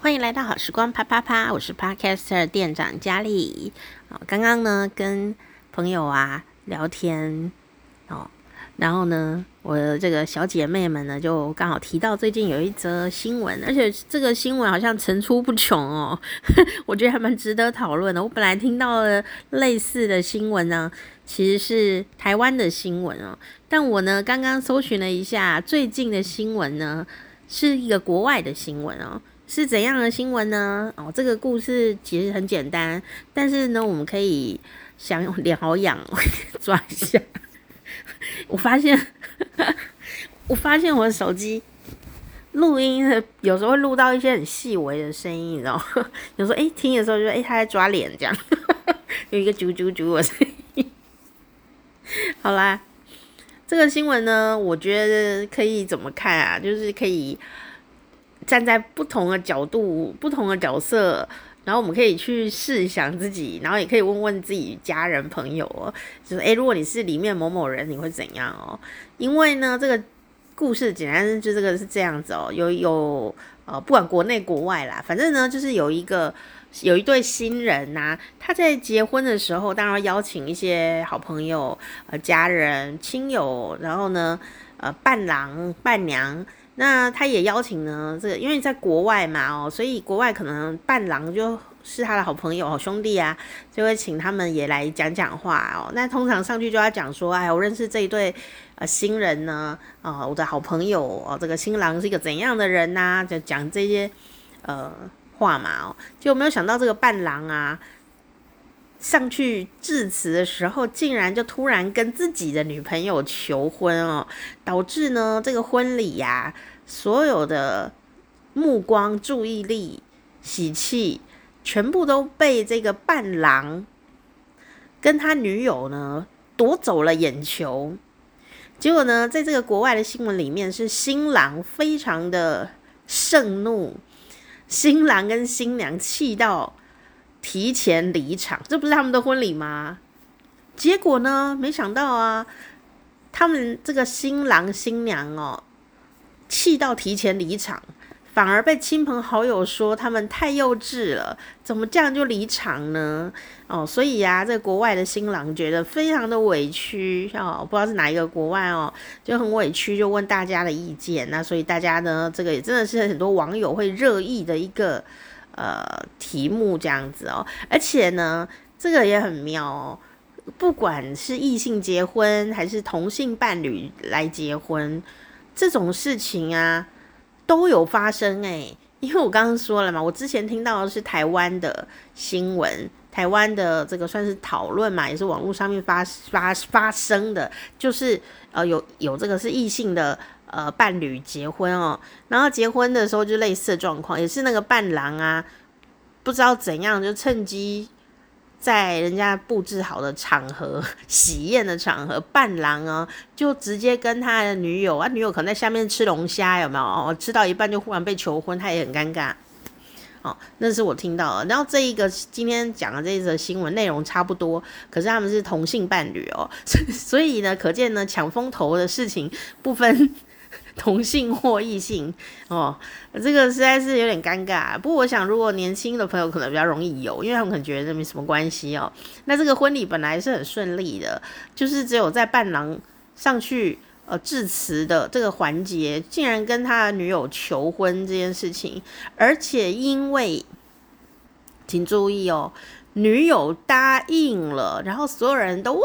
欢迎来到好时光啪啪啪，我是 Podcaster 店长佳丽。哦，刚刚呢跟朋友啊聊天哦，然后呢我的这个小姐妹们呢就刚好提到最近有一则新闻，而且这个新闻好像层出不穷哦，我觉得还蛮值得讨论的。我本来听到了类似的新闻呢，其实是台湾的新闻哦，但我呢刚刚搜寻了一下最近的新闻呢，是一个国外的新闻哦。是怎样的新闻呢？哦，这个故事其实很简单，但是呢，我们可以想脸好痒，抓一下。我发现，我发现我的手机录音有时候会录到一些很细微的声音，你知道吗？有时候哎、听的时候就哎、欸，他在抓脸这样，有一个啾啾啾的声音。好啦，这个新闻呢，我觉得可以怎么看啊？就是可以。站在不同的角度、不同的角色，然后我们可以去试想自己，然后也可以问问自己家人朋友哦，就是诶，如果你是里面某某人，你会怎样哦？因为呢，这个故事简单就这个是这样子哦，有有呃，不管国内国外啦，反正呢，就是有一个有一对新人呐、他在结婚的时候，当然邀请一些好朋友、呃家人、亲友，然后呢，呃伴郎伴娘。那他也邀请呢，这个因为在国外嘛，哦，所以国外可能伴郎就是他的好朋友、好兄弟啊，就会请他们也来讲讲话哦。那通常上去就要讲说，哎，我认识这一对呃新人呢，啊、我的好朋友哦，这个新郎是一个怎样的人呐、就讲这些呃话嘛，哦，就没有想到这个伴郎啊。上去致辞的时候，竟然就突然跟自己的女朋友求婚哦，导致呢这个婚礼呀，所有的目光、注意力、喜气，全部都被这个伴郎跟他女友呢夺走了眼球。结果呢，在这个国外的新闻里面，是新郎非常的盛怒，新郎跟新娘气到。提前离场，这不是他们的婚礼吗？结果呢？没想到啊，他们这个新郎新娘哦，气到提前离场，反而被亲朋好友说他们太幼稚了，怎么这样就离场呢？哦，所以呀、啊，这个国外的新郎觉得非常的委屈哦，不知道是哪一个国外哦，就很委屈，就问大家的意见。那所以大家呢，这个也真的是很多网友会热议的一个。呃，题目这样子哦，而且呢，这个也很妙哦。不管是异性结婚还是同性伴侣来结婚，这种事情啊都有发生诶。因为我刚刚说了嘛，我之前听到的是台湾的新闻，台湾的这个算是讨论嘛，也是网络上面发发发生的，就是呃有有这个是异性的。呃，伴侣结婚哦，然后结婚的时候就类似的状况，也是那个伴郎啊，不知道怎样就趁机在人家布置好的场合、喜宴的场合，伴郎啊就直接跟他的女友啊，女友可能在下面吃龙虾，有没有？哦，吃到一半就忽然被求婚，他也很尴尬。哦，那是我听到的。然后这一个今天讲的这一则新闻内容差不多，可是他们是同性伴侣哦，所以呢，可见呢抢风头的事情不分。同性或异性哦，这个实在是有点尴尬。不过我想，如果年轻的朋友可能比较容易有，因为他们可能觉得没什么关系哦。那这个婚礼本来是很顺利的，就是只有在伴郎上去呃致辞的这个环节，竟然跟他女友求婚这件事情，而且因为，请注意哦，女友答应了，然后所有人都哇。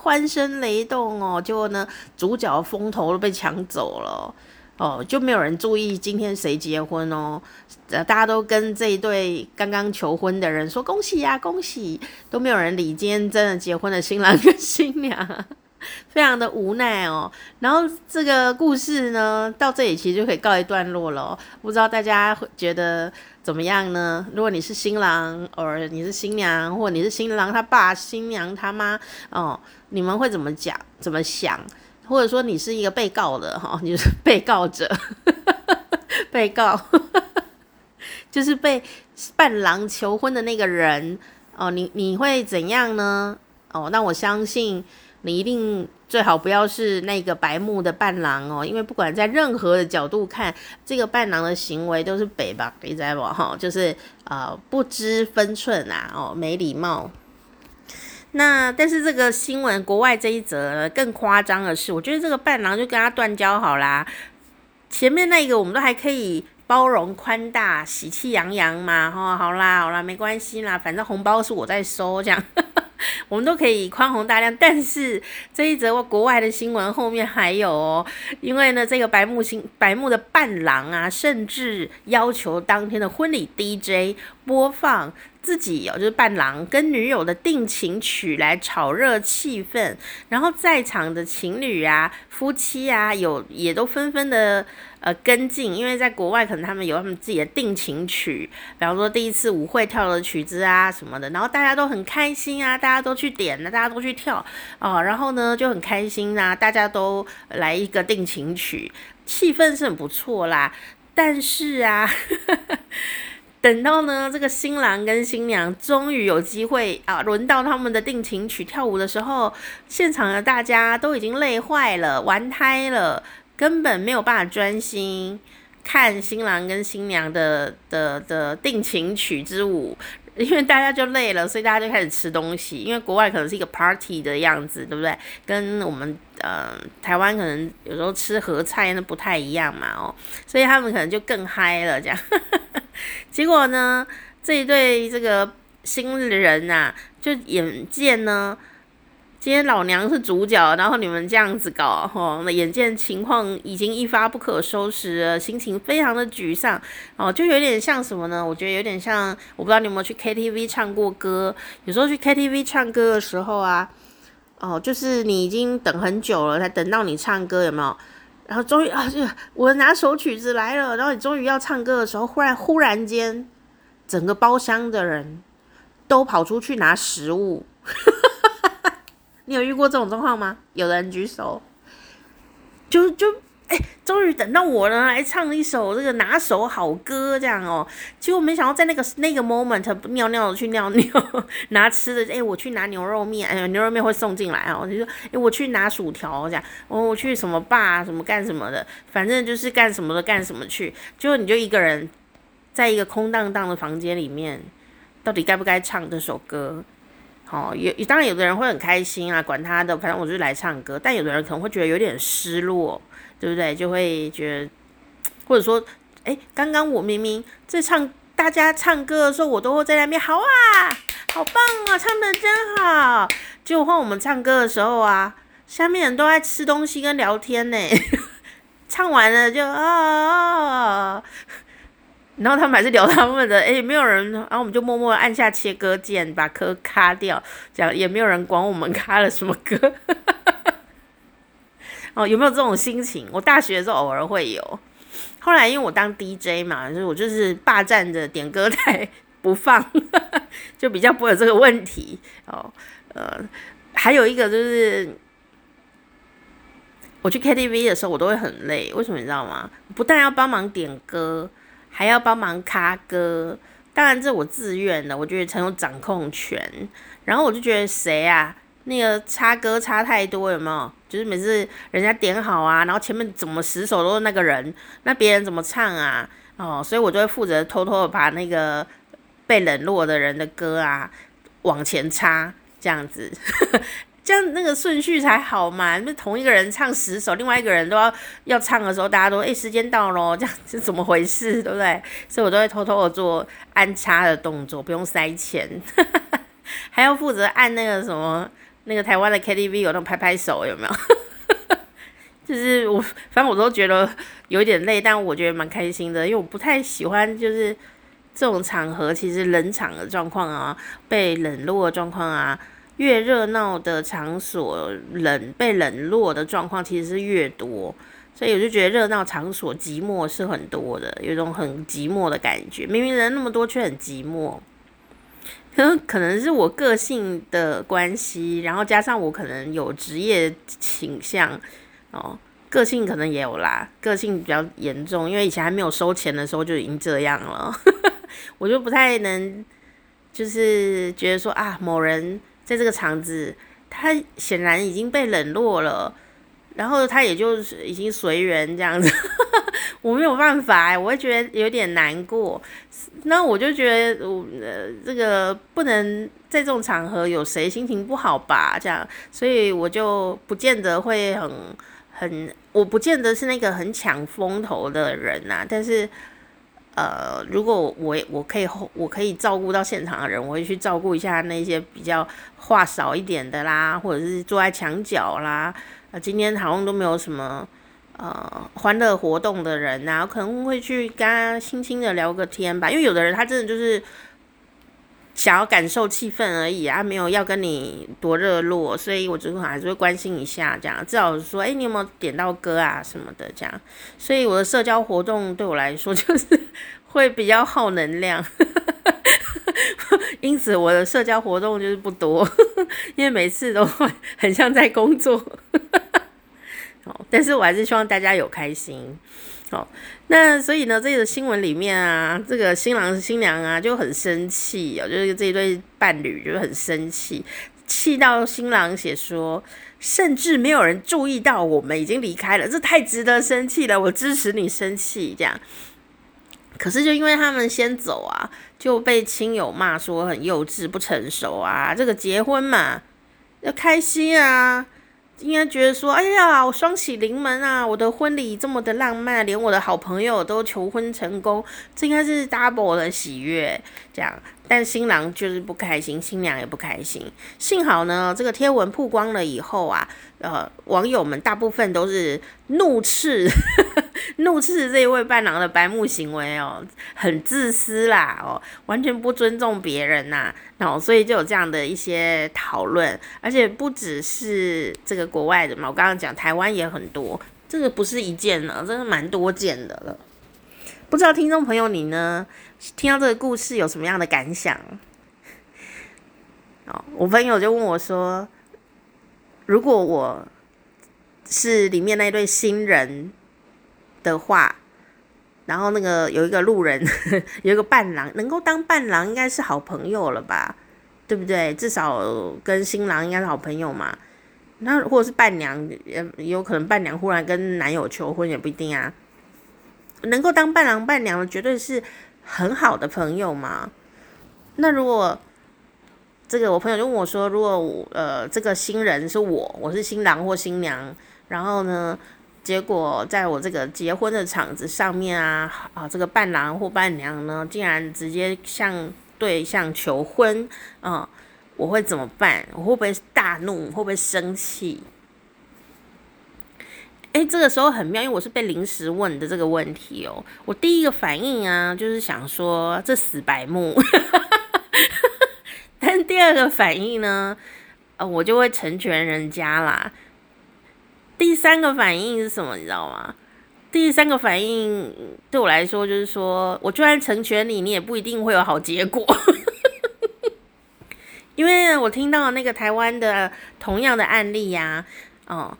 欢声雷动哦，结果呢，主角风头都被抢走了哦，就没有人注意今天谁结婚哦，大家都跟这一对刚刚求婚的人说恭喜呀，恭喜，都没有人理今天真的结婚的新郎跟新娘，非常的无奈哦。然后这个故事呢，到这里其实就可以告一段落了，不知道大家会觉得。怎么样呢？如果你是新郎，或你是新娘，或你是新郎他爸、新娘他妈，哦，你们会怎么讲？怎么想？或者说你是一个被告的哈，你是被告者，被告 就是被伴郎求婚的那个人哦，你你会怎样呢？哦，那我相信你一定最好不要是那个白目的伴郎哦，因为不管在任何的角度看，这个伴郎的行为都是北吧，你知道不？哈，就是呃不知分寸啊，哦，没礼貌。那但是这个新闻国外这一则更夸张的是，我觉得这个伴郎就跟他断交好啦。前面那个我们都还可以包容宽大、喜气洋洋嘛，哈，好啦好啦，没关系啦，反正红包是我在收，这样 我们都可以宽宏大量。但是这一则国外的新闻后面还有哦，因为呢这个白木星白木的伴郎啊，甚至要求当天的婚礼 DJ 播放。自己有就是伴郎跟女友的定情曲来炒热气氛，然后在场的情侣啊、夫妻啊，有也都纷纷的呃跟进，因为在国外可能他们有他们自己的定情曲，比方说第一次舞会跳的曲子啊什么的，然后大家都很开心啊，大家都去点了，大家都去跳哦，然后呢就很开心啊，大家都来一个定情曲，气氛是很不错啦，但是啊。等到呢，这个新郎跟新娘终于有机会啊，轮到他们的定情曲跳舞的时候，现场的大家都已经累坏了，玩嗨了，根本没有办法专心看新郎跟新娘的的的定情曲之舞，因为大家就累了，所以大家就开始吃东西。因为国外可能是一个 party 的样子，对不对？跟我们呃台湾可能有时候吃合菜那不太一样嘛，哦，所以他们可能就更嗨了，这样。结果呢，这一对这个新人呐、啊，就眼见呢，今天老娘是主角，然后你们这样子搞，吼，那眼见情况已经一发不可收拾，心情非常的沮丧，哦，就有点像什么呢？我觉得有点像，我不知道你有没有去 KTV 唱过歌，有时候去 KTV 唱歌的时候啊，哦，就是你已经等很久了，才等到你唱歌，有没有？然后终于啊，就我拿手曲子来了。然后你终于要唱歌的时候，忽然忽然间，整个包厢的人都跑出去拿食物。你有遇过这种状况吗？有的人举手，就就。哎，终于等到我了，来唱一首这个拿手好歌，这样哦。结果没想到在那个那个 moment，尿尿的去尿尿，拿吃的，哎，我去拿牛肉面，哎，牛肉面会送进来哦。就说，哎，我去拿薯条，这样，我我去什么吧，什么干什么的，反正就是干什么的干什么去。结果你就一个人，在一个空荡荡的房间里面，到底该不该唱这首歌？好，有当然有的人会很开心啊，管他的，反正我就是来唱歌。但有的人可能会觉得有点失落。对不对？就会觉得，或者说，哎，刚刚我明明在唱，大家唱歌的时候，我都会在那边，好啊，好棒啊，唱的真好。结果换我们唱歌的时候啊，下面人都在吃东西跟聊天呢。唱完了就啊，然后他们还是聊他们的，哎，没有人，然后我们就默默按下切割键，把歌卡掉，这样也没有人管我们卡了什么歌。哦，有没有这种心情？我大学的时候偶尔会有，后来因为我当 DJ 嘛，就是我就是霸占着点歌台不放，就比较不会有这个问题。哦，呃，还有一个就是我去 KTV 的时候，我都会很累。为什么你知道吗？不但要帮忙点歌，还要帮忙卡歌。当然这我自愿的，我觉得很有掌控权。然后我就觉得谁啊？那个插歌插太多，有没有？就是每次人家点好啊，然后前面怎么十首都是那个人，那别人怎么唱啊？哦，所以我就会负责偷偷的把那个被冷落的人的歌啊往前插，这样子，这样那个顺序才好嘛。那同一个人唱十首，另外一个人都要要唱的时候，大家都哎、时间到咯，这样是怎么回事？对不对？所以我都会偷偷的做安插的动作，不用塞钱，还要负责按那个什么。那个台湾的 KTV 有那种拍拍手，有没有？就是我，反正我都觉得有点累，但我觉得蛮开心的，因为我不太喜欢就是这种场合，其实冷场的状况啊，被冷落的状况啊，越热闹的场所，冷被冷落的状况其实是越多，所以我就觉得热闹场所寂寞是很多的，有一种很寂寞的感觉，明明人那么多，却很寂寞。可 能可能是我个性的关系，然后加上我可能有职业倾向哦，个性可能也有啦，个性比较严重，因为以前还没有收钱的时候就已经这样了，我就不太能，就是觉得说啊，某人在这个场子他显然已经被冷落了，然后他也就是已经随缘这样子，我没有办法，我会觉得有点难过。那我就觉得，我呃，这个不能在这种场合有谁心情不好吧？这样，所以我就不见得会很很，我不见得是那个很抢风头的人呐、啊。但是，呃，如果我我可以我可以照顾到现场的人，我会去照顾一下那些比较话少一点的啦，或者是坐在墙角啦。啊，今天好像都没有什么。呃，欢乐活动的人呐、啊，可能会去跟他轻轻的聊个天吧。因为有的人他真的就是想要感受气氛而已啊，没有要跟你多热络，所以我最后还是会关心一下，这样至少说，哎、你有没有点到歌啊什么的，这样。所以我的社交活动对我来说就是会比较耗能量，因此我的社交活动就是不多，因为每次都会很像在工作。但是我还是希望大家有开心，好，那所以呢，这个新闻里面啊，这个新郎新娘啊就很生气哦，就是这一对伴侣就很生气，气到新郎写说，甚至没有人注意到我们已经离开了，这太值得生气了，我支持你生气这样。可是就因为他们先走啊，就被亲友骂说很幼稚不成熟啊，这个结婚嘛要开心啊。应该觉得说，哎呀，我双喜临门啊！我的婚礼这么的浪漫，连我的好朋友都求婚成功，这应该是 double 的喜悦，这样。但新郎就是不开心，新娘也不开心。幸好呢，这个贴文曝光了以后啊，呃，网友们大部分都是怒斥，怒斥这一位伴郎的白目行为哦，很自私啦，哦，完全不尊重别人呐，然后所以就有这样的一些讨论，而且不只是这个国外的嘛，我刚刚讲台湾也很多，这个不是一件呢，真的蛮多件的了。不知道听众朋友你呢？听到这个故事有什么样的感想？哦，我朋友就问我说：“如果我是里面那对新人的话，然后那个有一个路人，有一个伴郎，能够当伴郎应该是好朋友了吧？对不对？至少跟新郎应该是好朋友嘛。那或者是伴娘，也有可能伴娘忽然跟男友求婚也不一定啊。能够当伴郎伴娘的，绝对是。”很好的朋友嘛，那如果这个我朋友就问我说，如果呃这个新人是我，我是新郎或新娘，然后呢，结果在我这个结婚的场子上面啊啊，这个伴郎或伴娘呢，竟然直接向对象求婚啊，我会怎么办？我会不会大怒？会不会生气？哎，这个时候很妙，因为我是被临时问的这个问题哦。我第一个反应啊，就是想说这死白目。但第二个反应呢，呃，我就会成全人家啦。第三个反应是什么？你知道吗？第三个反应对我来说就是说，我就算成全你，你也不一定会有好结果。因为我听到那个台湾的同样的案例呀，哦。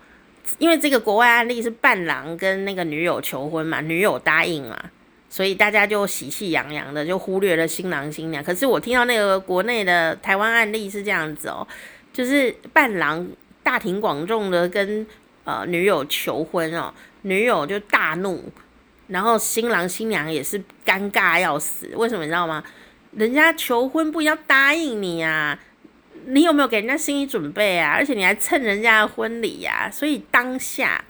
因为这个国外案例是伴郎跟那个女友求婚嘛，女友答应嘛，所以大家就喜气洋洋的就忽略了新郎新娘。可是我听到那个国内的台湾案例是这样子哦，就是伴郎大庭广众的跟呃女友求婚哦，女友就大怒，然后新郎新娘也是尴尬要死。为什么你知道吗？人家求婚不要答应你啊。你有没有给人家心理准备啊？而且你还蹭人家的婚礼呀、所以当下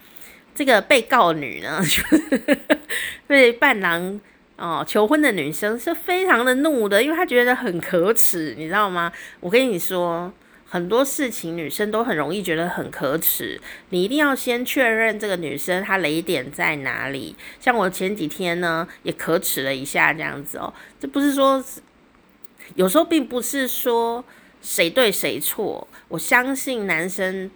这个被告女呢，被伴郎哦求婚的女生是非常的怒的，因为她觉得很可耻，你知道吗？我跟你说，很多事情女生都很容易觉得很可耻，你一定要先确认这个女生她雷点在哪里。像我前几天呢，也可耻了一下这样子哦，这不是说，有时候并不是说。谁对谁错？我相信男生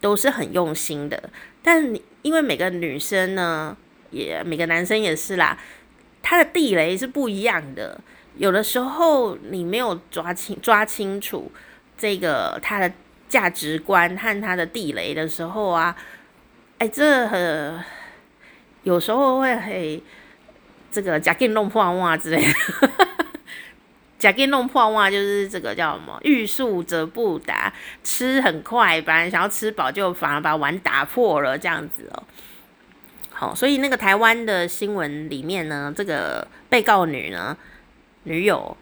都是很用心的，但因为每个女生呢，也每个男生也是啦，他的地雷是不一样的。有的时候你没有抓清抓清楚这个他的价值观和他的地雷的时候啊，哎，这很有时候会很这个假定弄破袜之类的。假给弄破袜就是这个叫什么？欲速则不达，吃很快，本来想要吃饱，就反而把碗打破了，这样子哦。好，所以那个台湾的新闻里面呢，这个被告女呢，女友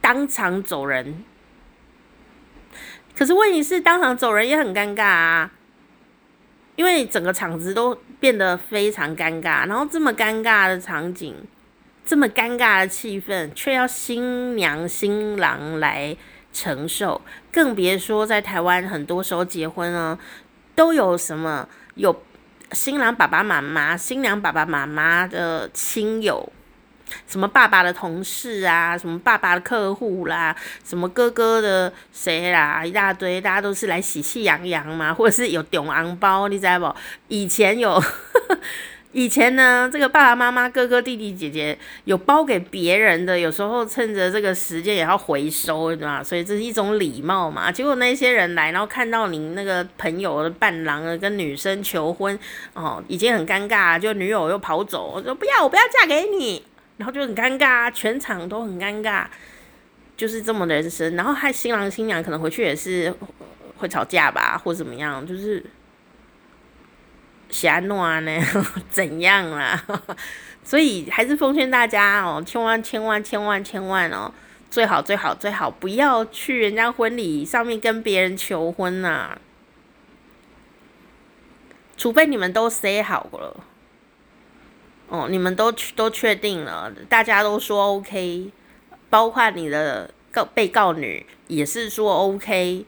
当场走人。可是问题是，当场走人也很尴尬啊，因为整个场子都变得非常尴尬，然后这么尴尬的场景。这么尴尬的气氛，却要新娘新郎来承受，更别说在台湾，很多时候结婚呢，都有什么有新郎爸爸妈妈、新娘爸爸妈妈的亲友，什么爸爸的同事啊，什么爸爸的客户啦，什么哥哥的谁啦，一大堆，大家都是来喜气洋洋嘛，或者是有丢昂包，你知道不？以前有。以前呢，这个爸爸妈妈、哥哥、弟弟、姐姐有包给别人的，有时候趁着这个时间也要回收，对吧？所以这是一种礼貌嘛。结果那些人来，然后看到你那个朋友的伴郎跟女生求婚，哦，已经很尴尬，就女友又跑走，我说不要，我不要嫁给你，然后就很尴尬，全场都很尴尬，就是这么的人生。然后还新郎新娘可能回去也是会吵架吧，或怎么样，就是。瞎弄呢？怎样啦？所以还是奉劝大家哦，千万千万千万千万哦，最好最好最好不要去人家婚礼上面跟别人求婚呐，除非你们都 say 好了，哦，你们都都确定了，大家都说 OK，包括你的告被告女也是说 OK，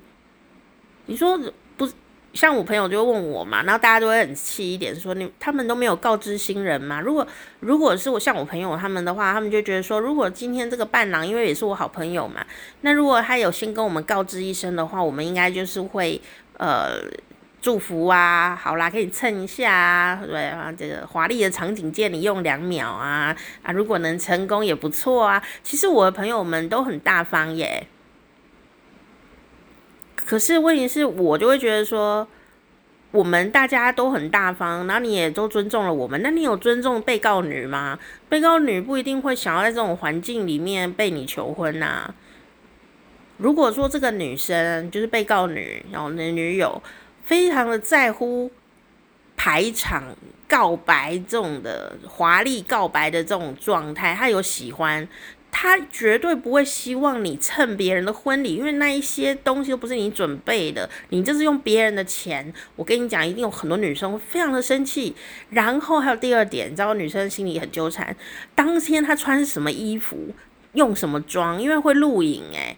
你说不。像我朋友就问我嘛，然后大家都会很气一点，说你他们都没有告知新人嘛。如果如果是我像我朋友他们的话，他们就觉得说，如果今天这个伴郎因为也是我好朋友嘛，那如果他有先跟我们告知一声的话，我们应该就是会呃祝福啊，好啦，给你蹭一下啊，对啊，这个华丽的场景借你用两秒啊啊，如果能成功也不错啊。其实我的朋友们都很大方耶。可是问题是我就会觉得说，我们大家都很大方，然后你也都尊重了我们，那你有尊重被告女吗？被告女不一定会想要在这种环境里面被你求婚呐。如果说这个女生就是被告女，然后你女友非常的在乎排场告白这种的华丽告白的这种状态，他有喜欢。他绝对不会希望你蹭别人的婚礼，因为那一些东西都不是你准备的，你这是用别人的钱。我跟你讲，一定有很多女生非常的生气。然后还有第二点，你知道女生心里很纠缠，当天她穿什么衣服，用什么妆，因为会录影，诶，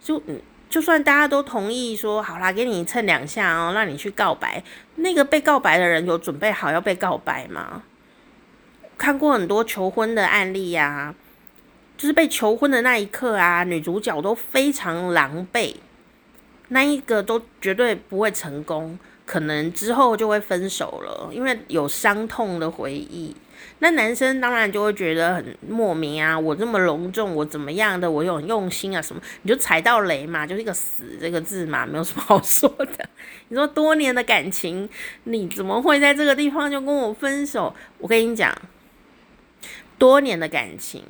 就嗯就算大家都同意说好啦，给你蹭两下哦，让你去告白，那个被告白的人有准备好要被告白吗？看过很多求婚的案例呀、啊。就是被求婚的那一刻啊，女主角都非常狼狈，那一个都绝对不会成功，可能之后就会分手了，因为有伤痛的回忆。那男生当然就会觉得很莫名啊，我这么隆重，我怎么样的，我有很用心啊什么，你就踩到雷嘛，就是一个死这个字嘛，没有什么好说的。你说多年的感情，你怎么会在这个地方就跟我分手？我跟你讲，多年的感情。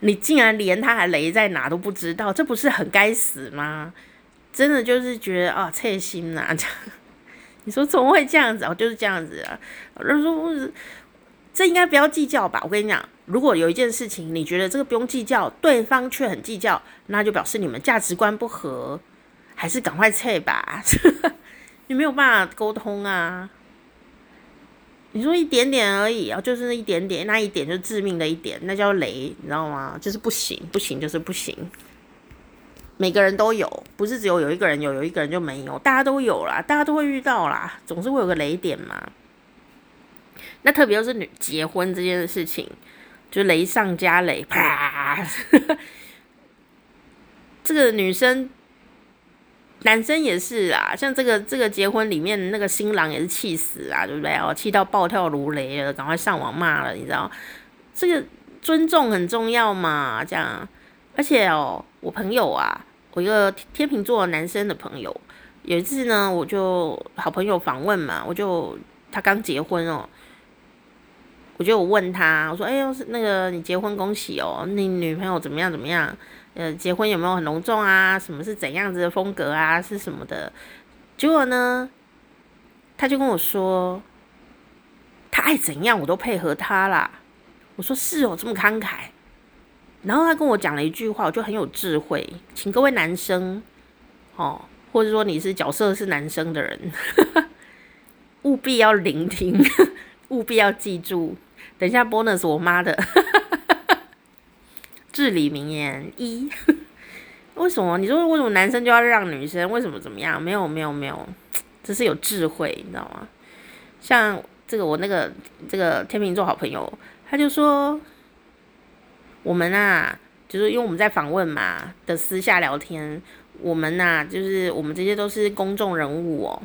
你竟然连他还雷在哪都不知道，这不是很该死吗？真的就是觉得啊，刺心呐！这，你说怎么会这样子？哦，就是这样子啊。人说这应该不要计较吧？我跟你讲，如果有一件事情你觉得这个不用计较，对方却很计较，那就表示你们价值观不合，还是赶快撤吧。你没有办法沟通啊。你说一点点而已啊，就是那一点点，那一点就是致命的一点，那叫雷，你知道吗？就是不行，不行，就是不行。每个人都有，不是只有有一个人有，有一个人就没有，大家都有啦，大家都会遇到啦，总是会有个雷点嘛。那特别又是女结婚这件事情，就雷上加雷，啪！这个女生。男生也是啊，像这个这个结婚里面那个新郎也是气死啊，对不对？哦，气到暴跳如雷了，赶快上网骂了，你知道？这个尊重很重要嘛，这样。而且哦，我朋友啊，我一个天秤座男生的朋友，有一次呢，我就好朋友访问嘛，我就他刚结婚哦，我就问他，我说：“哎呦，那个你结婚恭喜哦，你女朋友怎么样怎么样？呃，结婚有没有很隆重啊？什么是怎样子的风格啊？是什么的？”结果呢，他就跟我说：“他爱怎样我都配合他啦。”我说：“是哦，这么慷慨。”然后他跟我讲了一句话，我就很有智慧，请各位男生，哦，或者说你是角色是男生的人，务必要聆听，务必要记住。等一下，bonus 我妈的 至理名言一，为什么？你说为什么男生就要让女生？为什么怎么样？没有没有没有，这是有智慧，你知道吗？像这个我那个这个天秤座好朋友，他就说我们啊，就是因为我们在访问嘛的私下聊天，我们呐、就是我们这些都是公众人物哦。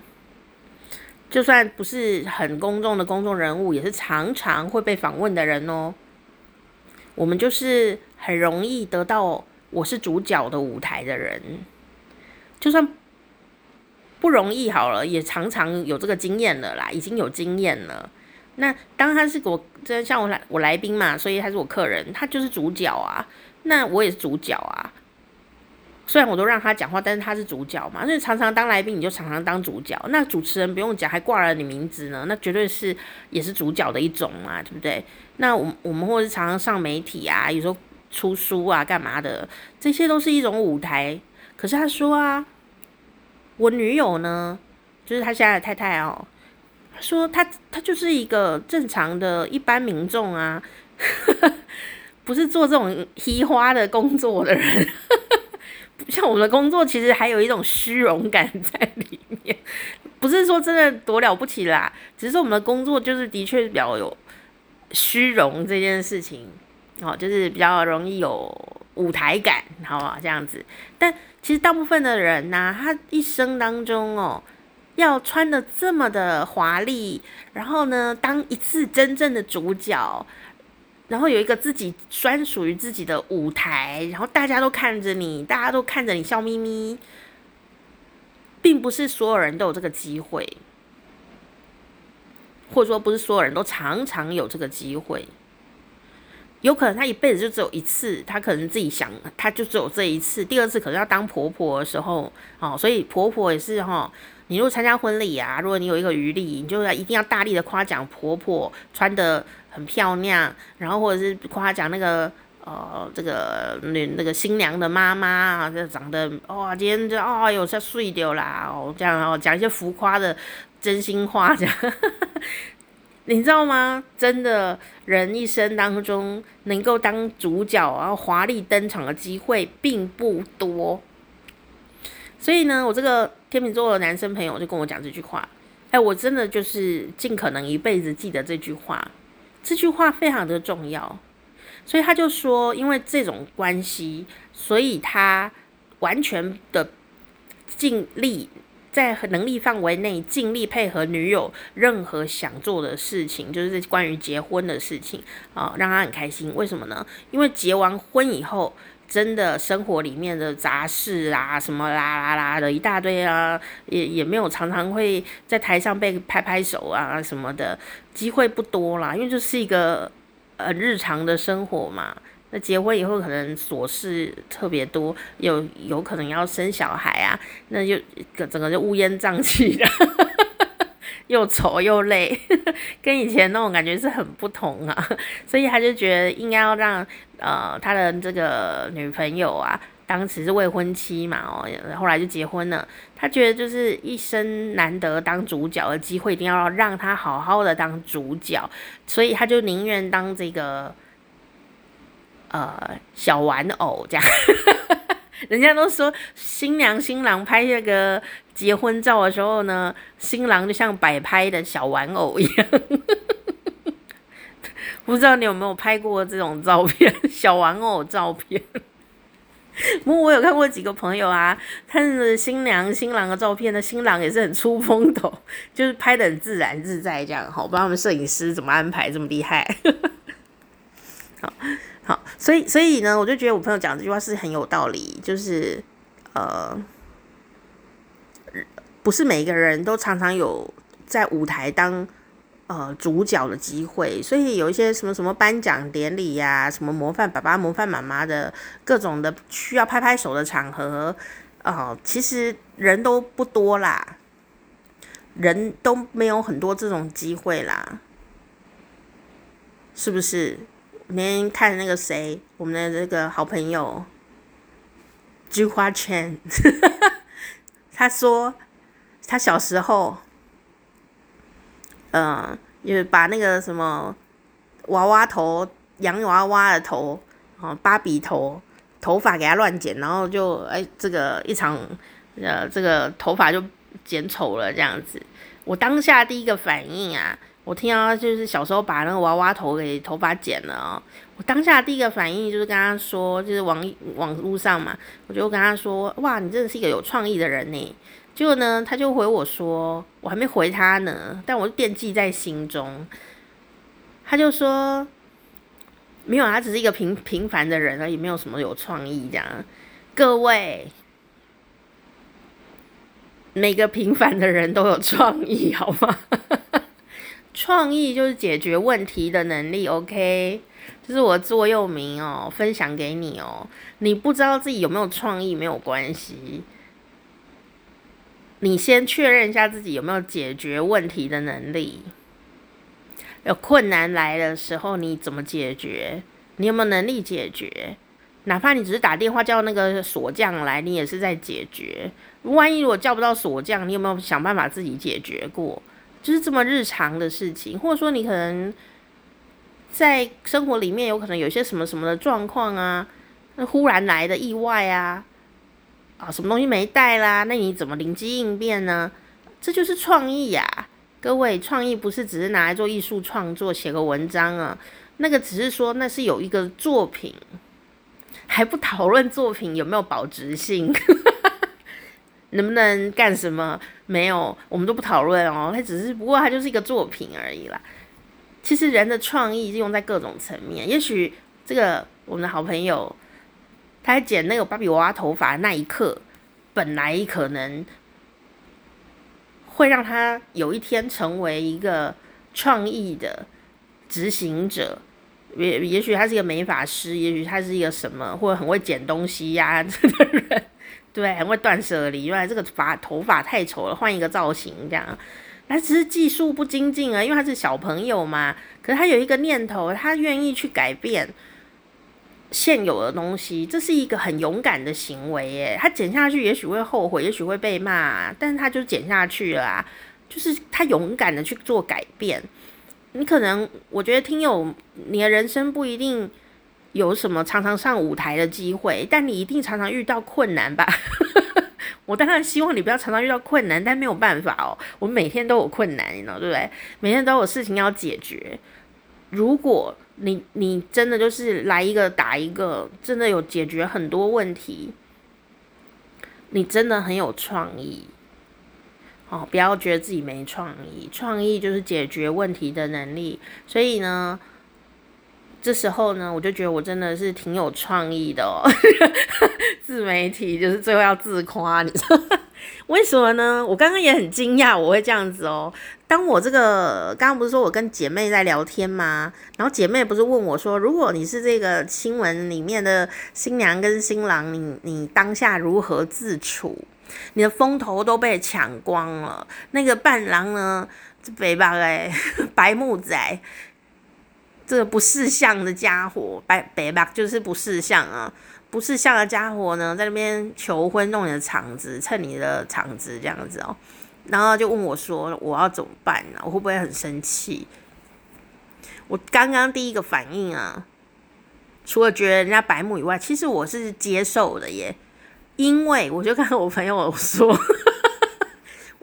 就算不是很公众的公众人物，也是常常会被访问的人哦。我们就是很容易得到我是主角的舞台的人，就算不容易好了，也常常有这个经验了啦，已经有经验了。那当他是我，这像我来我来宾嘛，所以他是我客人，他就是主角啊。那我也是主角啊。虽然我都让他讲话，但是他是主角嘛，所以常常当来宾，你就常常当主角。那主持人不用讲，还挂了你名字呢，那绝对是也是主角的一种嘛，对不对？那我我们或者是常常上媒体啊，有时候出书啊，干嘛的，这些都是一种舞台。可是他说啊，我女友呢，就是他现在的太太哦，他说他他就是一个正常的一般民众啊，不是做这种 嘻花的工作的人。像我们的工作，其实还有一种虚荣感在里面，不是说真的多了不起啦，只是说我们的工作就是的确比较有虚荣这件事情，哦，就是比较容易有舞台感，好不好？这样子。但其实大部分的人呢、他一生当中哦，要穿得这么的华丽，然后呢，当一次真正的主角。然后有一个自己专属于自己的舞台，然后大家都看着你，大家都看着你笑眯眯，并不是所有人都有这个机会，或者说不是所有人都常常有这个机会。有可能他一辈子就只有一次，他可能自己想，他就只有这一次，第二次可能要当婆婆的时候，哦，所以婆婆也是哈、哦。你如果参加婚礼啊，如果你有一个余力，你就要一定要大力的夸奖婆婆穿的很漂亮，然后或者是夸奖那个呃这个女那个新娘的妈妈啊，这长得哇、今天就哦有些碎掉啦哦，这样哦讲一些浮夸的真心话这样，你知道吗？真的人一生当中能够当主角然后华丽登场的机会并不多。所以呢，我这个天秤座的男生朋友就跟我讲这句话，哎，我真的就是尽可能一辈子记得这句话，这句话非常的重要。所以他就说，因为这种关系，所以他完全的尽力在能力范围内尽力配合女友任何想做的事情，就是关于结婚的事情啊，让他很开心。为什么呢？因为结完婚以后。真的生活里面的杂事啊，什么啦啦啦的一大堆啊，也也没有常常会在台上被拍拍手啊什么的机会不多啦，因为就是一个呃日常的生活嘛。那结婚以后可能琐事特别多，有有可能要生小孩啊，那就整个就乌烟瘴气的。又丑又累，跟以前那种感觉是很不同啊，所以他就觉得应该要让呃他的这个女朋友啊，当时是未婚妻嘛，哦，后来就结婚了。他觉得就是一生难得当主角的机会，一定要让他好好的当主角，所以他就宁愿当这个呃小玩偶这样。人家都说新娘新郎拍那个结婚照的时候呢，新郎就像摆拍的小玩偶一样。不知道你有没有拍过这种照片，小玩偶照片？不过我有看过几个朋友啊，看着新娘新郎的照片呢，新郎也是很出风头，就是拍得很自然自在这样。好，不知道他们摄影师怎么安排这么厉害。好。好，所以所以呢，我就觉得我朋友讲这句话是很有道理，就是呃，不是每一个人都常常有在舞台当呃主角的机会，所以有一些什么什么颁奖典礼呀、什么模范爸爸、模范妈妈的各种的需要拍拍手的场合，呃，其实人都不多啦，人都没有很多这种机会啦，是不是？那天看那个谁，我们的这个好朋友。菊花圈，他说他小时候，嗯、就是把那个什么娃娃头、洋娃娃的头，啊，芭比头，头发给他乱剪，然后就哎，这个一场，呃，这个头发就剪丑了这样子。我当下第一个反应啊。我听到就是小时候把那个娃娃头给头发剪了哦，我当下第一个反应就是跟他说，就是网网络上嘛，我就跟他说，哇，你真的是一个有创意的人呢。结果呢，他就回我说，我还没回他呢，但我惦记在心中。他就说，没有，他只是一个平平凡的人而已，没有什么有创意这样。各位，每个平凡的人都有创意，好吗？创意就是解决问题的能力，OK，这是我座右铭哦，分享给你哦。你不知道自己有没有创意没有关系，你先确认一下自己有没有解决问题的能力。有困难来的时候，你怎么解决？你有没有能力解决？哪怕你只是打电话叫那个锁匠来，你也是在解决。万一如果叫不到锁匠，你有没有想办法自己解决过？就是这么日常的事情，或者说你可能在生活里面有可能有些什么什么的状况啊，那忽然来的意外啊，啊，什么东西没带啦，那你怎么灵机应变呢？这就是创意呀，各位，创意不是只是拿来做艺术创作、写个文章啊，那个只是说那是有一个作品，还不讨论作品有没有保值性。能不能干什么？没有，我们都不讨论哦。它只是，不过它就是一个作品而已啦。其实人的创意是用在各种层面。也许这个我们的好朋友，他在剪那个芭比娃娃头发那一刻，本来可能会让他有一天成为一个创意的执行者。也也许他是一个美发师，也许他是一个什么，或者很会剪东西呀、啊、这个人。对，很会断舍离。原来这个发头发太丑了，换一个造型这样。他只是技术不精进啊，因为他是小朋友嘛。可是他有一个念头，他愿意去改变现有的东西，这是一个很勇敢的行为耶。他剪下去，也许会后悔，也许会被骂，但是他就剪下去了。就是他勇敢的去做改变。你可能，我觉得听友，你的人生不一定。有什么常常上舞台的机会，但你一定常常遇到困难吧？我当然希望你不要常常遇到困难，但没有办法哦。我们每天都有困难，你知道对不对？每天都有事情要解决。如果你你真的就是来一个打一个，真的有解决很多问题，你真的很有创意。哦，不要觉得自己没创意，创意就是解决问题的能力。所以呢。这时候呢，我就觉得我真的是挺有创意的哦。自媒体就是最后要自夸，你知道 为什么呢？我刚刚也很惊讶我会这样子哦。当我这个刚刚不是说我跟姐妹在聊天吗？然后姐妹不是问我说，如果你是这个新闻里面的新娘跟新郎，你你当下如何自处？你的风头都被抢光了，那个伴郎呢？这北巴哎，白目仔。这个不识相的家伙，白白吧，就是不识相啊！不识相的家伙呢，在那边求婚弄你的场子，蹭你的场子这样子哦。然后就问我说：“我要怎么办呢？我会不会很生气？”我刚刚第一个反应啊，除了觉得人家白目以外，其实我是接受的耶，因为我就跟我朋友说。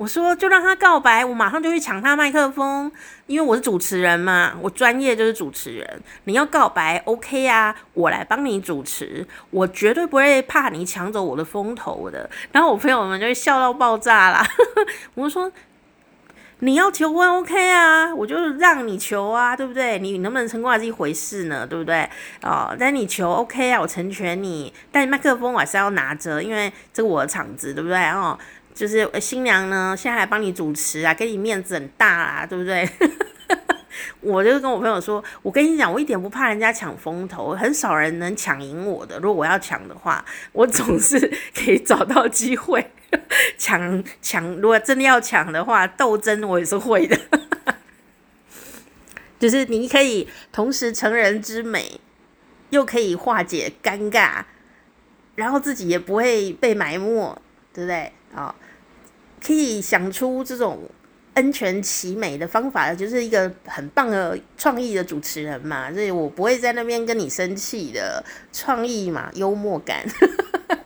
我说就让他告白，我马上就去抢他麦克风，因为我是主持人嘛，我专业就是主持人。你要告白，OK 啊，我来帮你主持，我绝对不会怕你抢走我的风头的。然后我朋友们就会笑到爆炸啦。我说你要求婚，OK 啊，我就让你求啊，对不对？你能不能成功还是一回事呢，对不对？哦，但你求 OK 啊，我成全你，但麦克风我还是要拿着，因为这个我的场子，对不对？哦。就是新娘呢，现在来帮你主持啊，给你面子很大啊，对不对？我就跟我朋友说，我跟你讲，我一点不怕人家抢风头，很少人能抢赢我的。如果我要抢的话，我总是可以找到机会抢抢。如果真的要抢的话，斗争我也是会的。就是你可以同时成人之美，又可以化解尴尬，然后自己也不会被埋没，对不对？啊，可以想出这种。安全其美的方法，就是一个很棒的创意的主持人嘛，所以我不会在那边跟你生气的创意嘛，幽默感。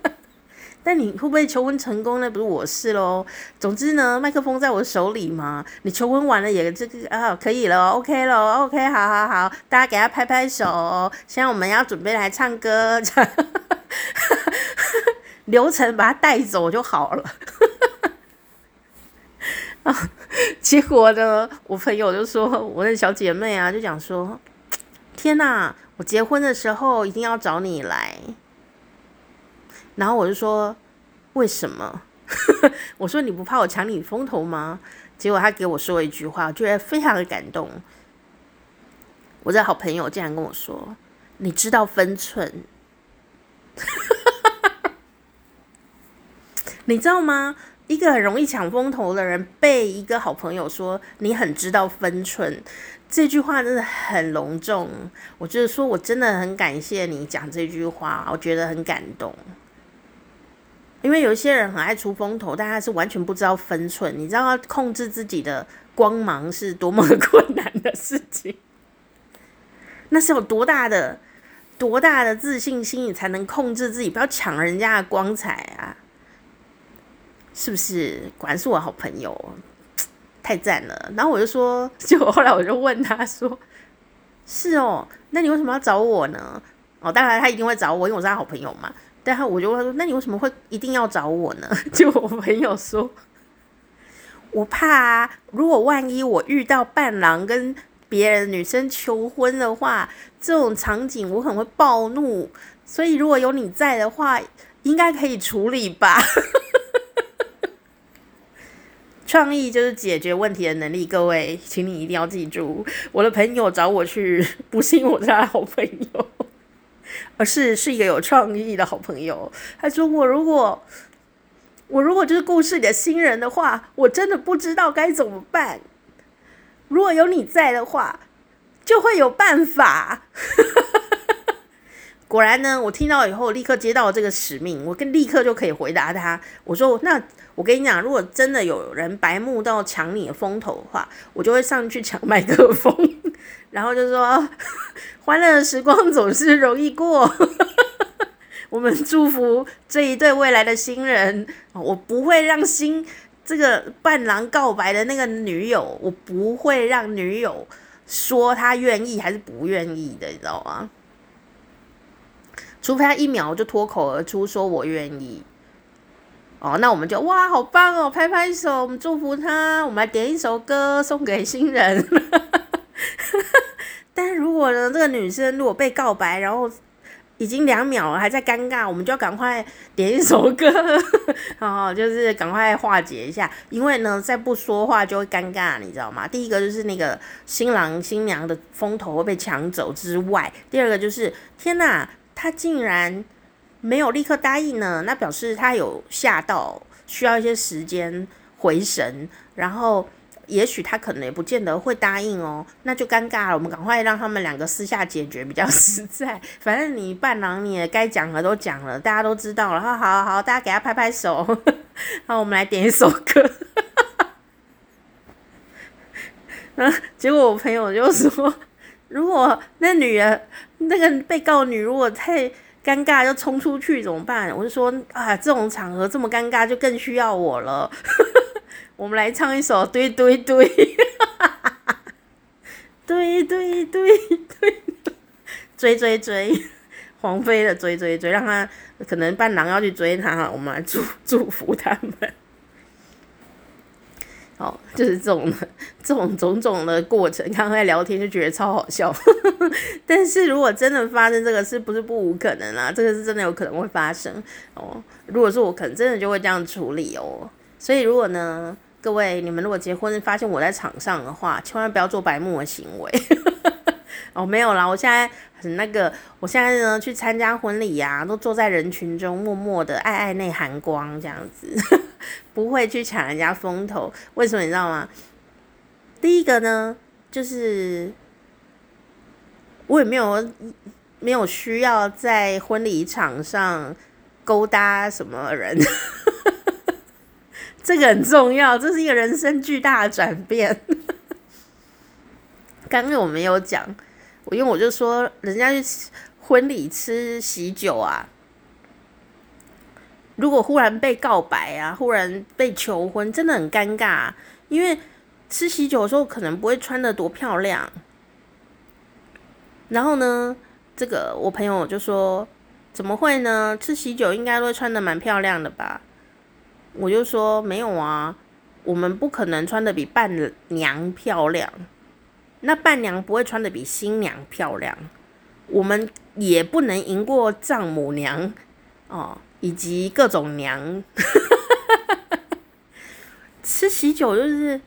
但你会不会求婚成功呢？不是我事喽。总之呢，麦克风在我手里嘛，你求婚完了也这个啊可以了，OK 了，OK，好好好，大家给他拍拍手。现在我们要准备来唱歌，流程把他带走就好了。啊，结果呢，我朋友就说，我的小姐妹啊，就讲说，天哪，我结婚的时候一定要找你来。然后我就说，为什么？我说你不怕我抢你风头吗？结果他给我说一句话，我觉得非常的感动。我的好朋友竟然跟我说，你知道分寸，你知道吗？一个很容易抢风头的人，被一个好朋友说你很知道分寸，这句话真的很隆重。我就是说我真的很感谢你讲这句话，我觉得很感动。因为有一些人很爱出风头，但他是完全不知道分寸。你知道要控制自己的光芒是多么困难的事情，那是有多大的多大的自信心，你才能控制自己，不要抢人家的光彩啊！是不是？果然是我好朋友，太赞了。然后我就说，就后来我就问他说：“是哦，那你为什么要找我呢？”哦，当然他一定会找我，因为我是他好朋友嘛。但他我就问他说：“那你为什么会一定要找我呢？” 就我朋友说：“我怕啊，如果万一我遇到伴郎跟别人女生求婚的话，这种场景我很会暴怒，所以如果有你在的话，应该可以处理吧。”创意就是解决问题的能力，各位，请你一定要记住。我的朋友找我去，不是因为我是他的好朋友，而是是一个有创意的好朋友。他说我如果我如果就是故事里的新人的话，我真的不知道该怎么办。如果有你在的话，就会有办法。果然呢，我听到以后立刻接到了这个使命，我跟立刻就可以回答他。我说：“那我跟你讲，如果真的有人白目到抢你的风头的话，我就会上去抢麦克风，然后就说：欢乐的时光总是容易过，我们祝福这一对未来的新人。我不会让新这个伴郎告白的那个女友，我不会让女友说她愿意还是不愿意的，你知道吗？”除非他一秒就脱口而出说“我愿意”，哦，那我们就哇，好棒哦，拍拍手，我们祝福他，我们来点一首歌送给新人。但如果呢，这个女生如果被告白，然后已经两秒了，还在尴尬，我们就要赶快点一首歌，哦，就是赶快化解一下，因为呢，再不说话就会尴尬，你知道吗？第一个就是那个新郎新娘的风头会被抢走之外，第二个就是天哪！他竟然没有立刻答应呢，那表示他有吓到，需要一些时间回神，然后也许他可能也不见得会答应哦，那就尴尬了。我们赶快让他们两个私下解决比较 实在。反正你伴郎你也该讲的都讲了，大家都知道了。好好好，大家给他拍拍手。好，我们来点一首歌。嗯，结果我朋友就说，如果那女人。那个被告女如果太尴尬，就冲出去怎么办？我就说啊，这种场合这么尴尬，就更需要我了。我们来唱一首，对对对，对对对对，追追追，黄飞的追追追，让他可能伴郎要去追他，我们来祝祝福他们。哦，就是这种 这种种种的过程，刚刚在聊天就觉得超好笑。但是如果真的发生这个事，不是不无可能啊，这个是真的有可能会发生哦。如果说我，可能真的就会这样处理哦。所以如果呢，各位，你们如果结婚发现我在场上的话，千万不要做白目的行为。哦，没有啦，我现在很那个，我现在呢去参加婚礼呀、都坐在人群中，默默的爱爱内含光这样子，不会去抢人家风头。为什么你知道吗？第一个呢，就是我也没有没有需要在婚礼场上勾搭什么人。这个很重要，这是一个人生巨大的转变。刚刚我没有讲，我因为我就说，人家去婚礼吃喜酒啊，如果忽然被告白啊，忽然被求婚，真的很尴尬。因为吃喜酒的时候，可能不会穿得多漂亮。然后呢，这个我朋友就说，怎么会呢？吃喜酒应该都会穿得蛮漂亮的吧？我就说没有啊，我们不可能穿得比伴娘漂亮，那伴娘不会穿得比新娘漂亮，我们也不能赢过丈母娘哦，以及各种娘。吃喜酒就是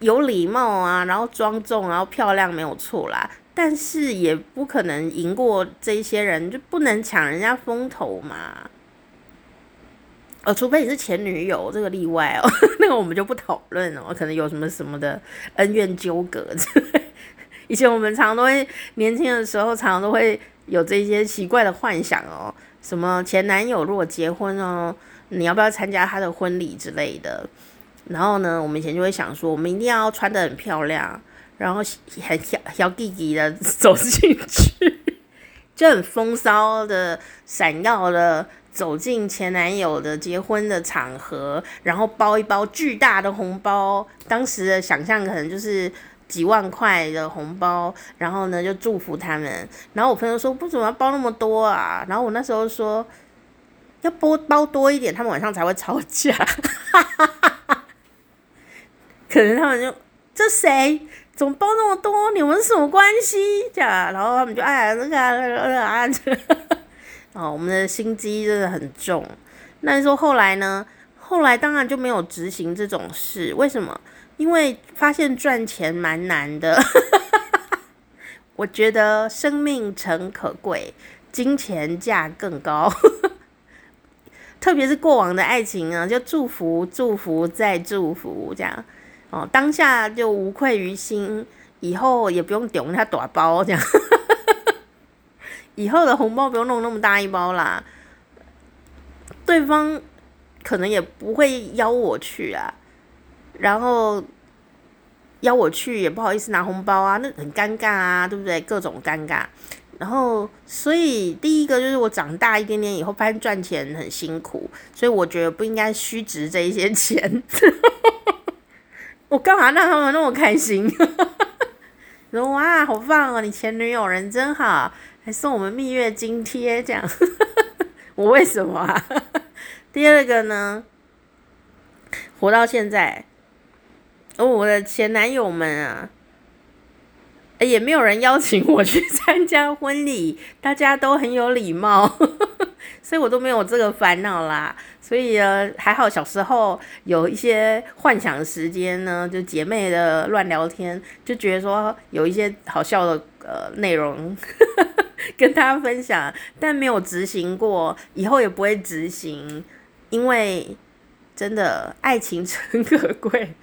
有礼貌啊，然后庄重，然后漂亮没有错啦，但是也不可能赢过这些人，就不能抢人家风头嘛。呃、哦，除非你是前女友，这个例外哦，那个我们就不讨论哦。可能有什么什么的恩怨纠葛之类。以前我们常常都会年轻的时候，常常都会有这些奇怪的幻想哦。什么前男友如果结婚哦，你要不要参加他的婚礼之类的？然后呢，我们以前就会想说，我们一定要穿得很漂亮，然后很小小弟弟的走进去，就很风骚的、闪耀的。走进前男友的结婚的场合，然后包一包巨大的红包，当时的想象可能就是几万块的红包，然后呢就祝福他们。然后我朋友说：“为什么要包那么多啊？”然后我那时候说：“要包包多一点，他们晚上才会吵架。”可能他们就这谁怎么包那么多？你们是什么关系？这样，然后他们就哎那个啊。哦，我们的心机真的很重。那说后来呢？后来当然就没有执行这种事。为什么？因为发现赚钱蛮难的。我觉得生命诚可贵，金钱价更高。特别是过往的爱情啊，就祝福、祝福再祝福，这样哦，当下就无愧于心，以后也不用丢他大包这样。以后的红包不用弄那么大一包啦，对方可能也不会邀我去啊，然后邀我去也不好意思拿红包啊，那很尴尬啊，对不对？各种尴尬。然后，所以第一个就是我长大一点点以后，发现赚钱很辛苦，所以我觉得不应该虚值这一些钱。我干嘛让他们那么开心？说哇，好棒哦！你前女友人真好。还送我们蜜月津贴，这样，我为什么啊？第二个呢，活到现在，哦，我的前男友们啊，也没有人邀请我去参加婚礼，大家都很有礼貌，所以我都没有这个烦恼啦。所以，还好小时候有一些幻想时间呢，就姐妹的乱聊天，就觉得说有一些好笑的呃内容。跟大家分享，但没有执行过，以后也不会执行，因为真的爱情 诚可贵。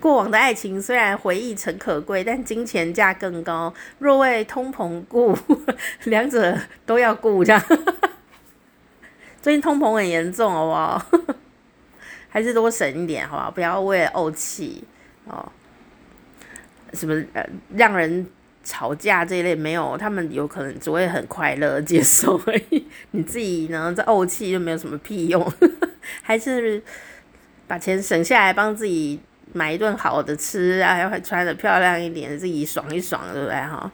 过往的爱情虽然回忆诚可贵，但金钱价更高。若为通膨顾，两者都要顾，这样。最近通膨很严重，好不好？还是多省一点，好不好？不要为了怄气哦，什么呃，让人。吵架这一类没有，他们有可能只会很快乐接受而已。你自己呢，在怄气就没有什么屁用，还是把钱省下来帮自己买一顿好的吃啊，要穿得漂亮一点，自己爽一爽，对不对哈？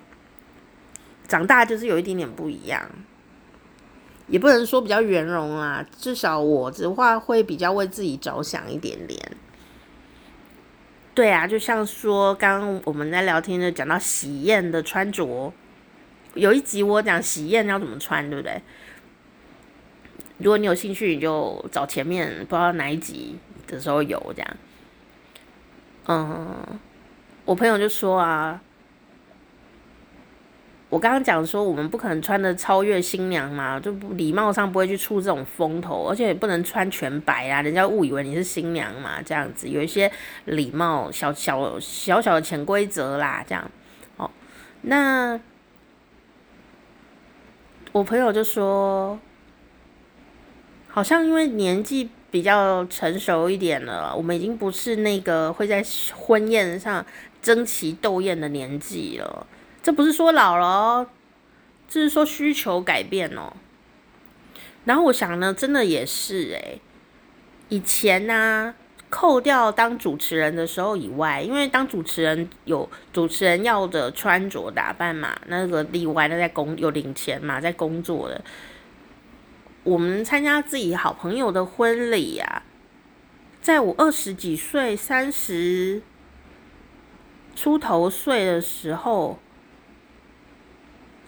长大就是有一点点不一样，也不能说比较圆融啊，至少我的话会比较为自己着想一点点。对啊，就像说刚刚我们在聊天就讲到喜宴的穿着，有一集我讲喜宴要怎么穿，对不对？如果你有兴趣，你就找前面不知道哪一集的时候有这样。嗯，我朋友就说啊。我刚刚讲说，我们不可能穿的超越新娘嘛，就不礼貌上不会去出这种风头，而且也不能穿全白啊，人家误以为你是新娘嘛，这样子有一些礼貌小小小小的潜规则啦，这样。哦，那我朋友就说，好像因为年纪比较成熟一点了，我们已经不是那个会在婚宴上争奇斗艳的年纪了。这不是说老了哦，这是说需求改变哦。然后我想呢，真的也是诶，以前呢、扣掉当主持人的时候以外，因为当主持人有主持人要的穿着打扮嘛，那个例外，那在工有领钱嘛，在工作的。我们参加自己好朋友的婚礼呀、啊，在我二十几岁、三十出头岁的时候。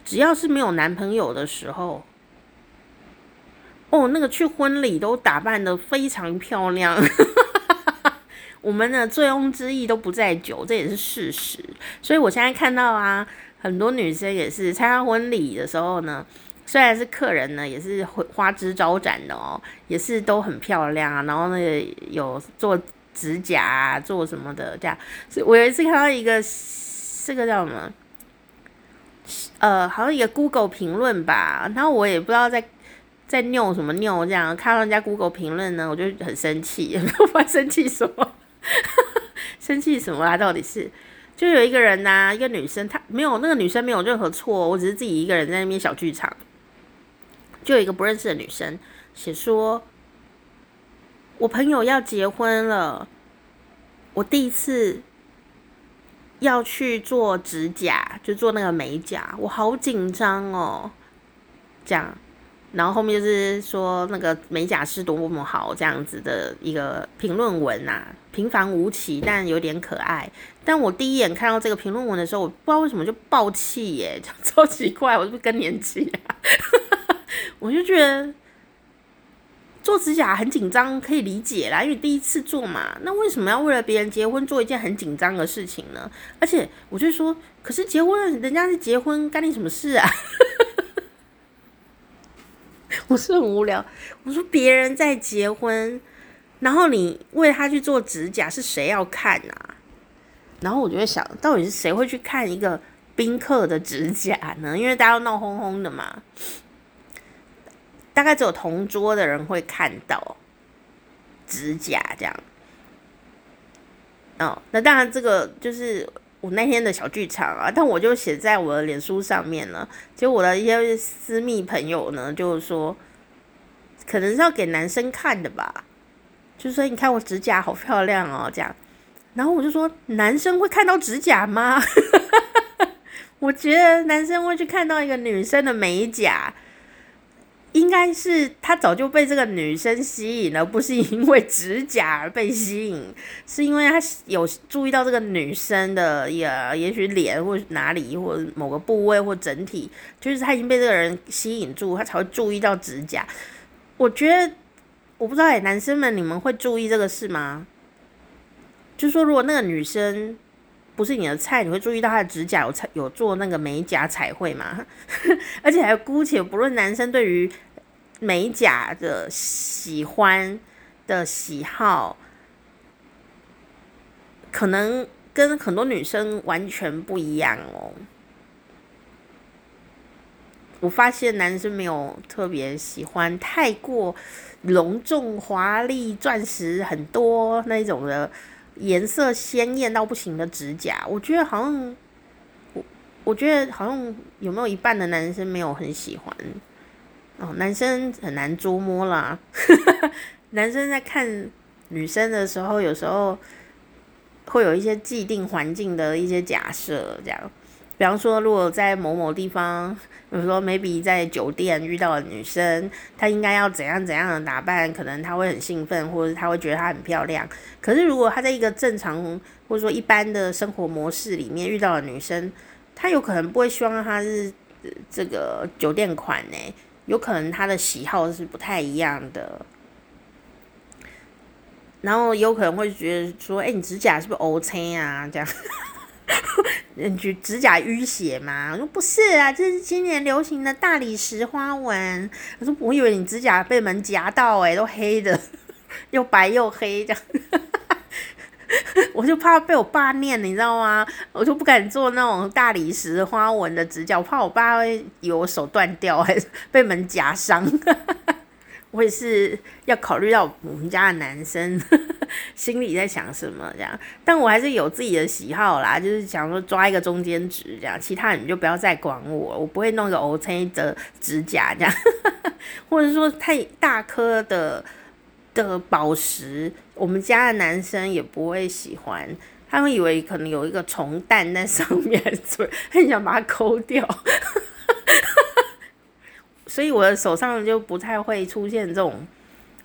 只要是没有男朋友的时候，哦，那个去婚礼都打扮得非常漂亮。我们的醉翁之意都不在酒，这也是事实。所以我现在看到啊，很多女生也是参加婚礼的时候呢，虽然是客人呢，也是花枝招展的哦，也是都很漂亮啊。然后呢有做指甲，做什么的这样。我有一次看到一个，这个叫什么？呃，好像一个 Google 评论吧，然后我也不知道在在拗什么拗，这样看到人家 Google 评论呢，我就很生气，不知道生气什么，生气什么啊？到底是就有一个人呐、一个女生，她没有那个女生没有任何错，我只是自己一个人在那边小剧场，就有一个不认识的女生写说，我朋友要结婚了，我第一次。要去做指甲，就做那个美甲，我好紧张哦。这样，然后后面就是说那个美甲师多么好，这样子的一个评论文啊，平凡无奇，但有点可爱。但我第一眼看到这个评论文的时候，我不知道为什么就爆气耶，超奇怪，我是不是更年期啊？我就觉得。做指甲很紧张，可以理解啦，因为第一次做嘛。那为什么要为了别人结婚做一件很紧张的事情呢？而且我就说，可是结婚人家是结婚，干你什么事啊？我是很无聊。我说别人在结婚，然后你为他去做指甲，是谁要看啊？然后我就会想，到底是谁会去看一个宾客的指甲呢？因为大家都闹哄哄的嘛。大概只有同桌的人会看到指甲这样，哦，那当然这个就是我那天的小剧场啊，但我就写在我的脸书上面了。结果我的一些私密朋友呢，就是说可能是要给男生看的吧，就说你看我指甲好漂亮哦，这样。然后我就说，男生会看到指甲吗？我觉得男生会去看到一个女生的美甲。应该是他早就被这个女生吸引了，不是因为指甲而被吸引，是因为他有注意到这个女生的也也许脸或哪里或某个部位或整体，就是他已经被这个人吸引住，他才会注意到指甲。我觉得我不知道哎，男生们你们会注意这个事吗？就是说如果那个女生。不是你的菜，你会注意到他的指甲有彩有做那个美甲彩绘吗？而且还姑且不论男生对于美甲的喜欢的喜好，可能跟很多女生完全不一样哦。我发现男生没有特别喜欢太过隆重华丽、钻石很多那种的。颜色鲜艳到不行的指甲，我觉得好像我我觉得好像有没有一半的男生没有很喜欢哦，男生很难捉摸啦。男生在看女生的时候，有时候会有一些既定环境的一些假设，这样。比方说，如果在某某地方，比如说 maybe 在酒店遇到的女生，她应该要怎样怎样的打扮，可能她会很兴奋，或者她会觉得她很漂亮。可是如果她在一个正常或者说一般的生活模式里面遇到的女生，她有可能不会希望她是这个酒店款呢，有可能她的喜好是不太一样的。然后有可能会觉得说，哎、你指甲是不是乌青啊？这样，你觉 指甲淤血吗？我说不是啊，这是今年流行的大理石花纹。我说我以为你指甲被门夹到、欸，都黑的，又白又黑这样。我就怕被我爸念，你知道吗？我就不敢做那种大理石花纹的指甲，我怕我爸会以为我手断掉，还被门夹伤。我也是要考虑到我们家的男生心里在想什么这样，但我还是有自己的喜好啦，就是想说抓一个中间值这样，其他人就不要再管我，我不会弄个 OK 的指甲这样，或者说太大颗的的宝石，我们家的男生也不会喜欢，他们以为可能有一个虫蛋在上面，所 以很想把它抠掉。所以我的手上就不太会出现这种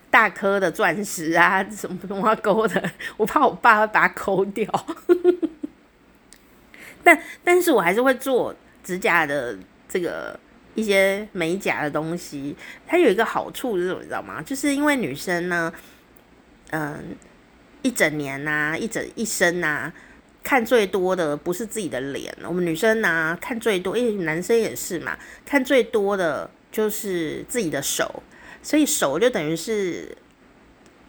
大颗的钻石啊，什么东西勾的，我怕我爸会把它抠掉。但但是我还是会做指甲的这个一些美甲的东西。它有一个好处是什么，你知道吗？就是因为女生呢，嗯，一整年呐、啊，一整一生呐、啊，看最多的不是自己的脸，我们女生呐、看最多，因为男生也是嘛，看最多的。就是自己的手，所以手就等于是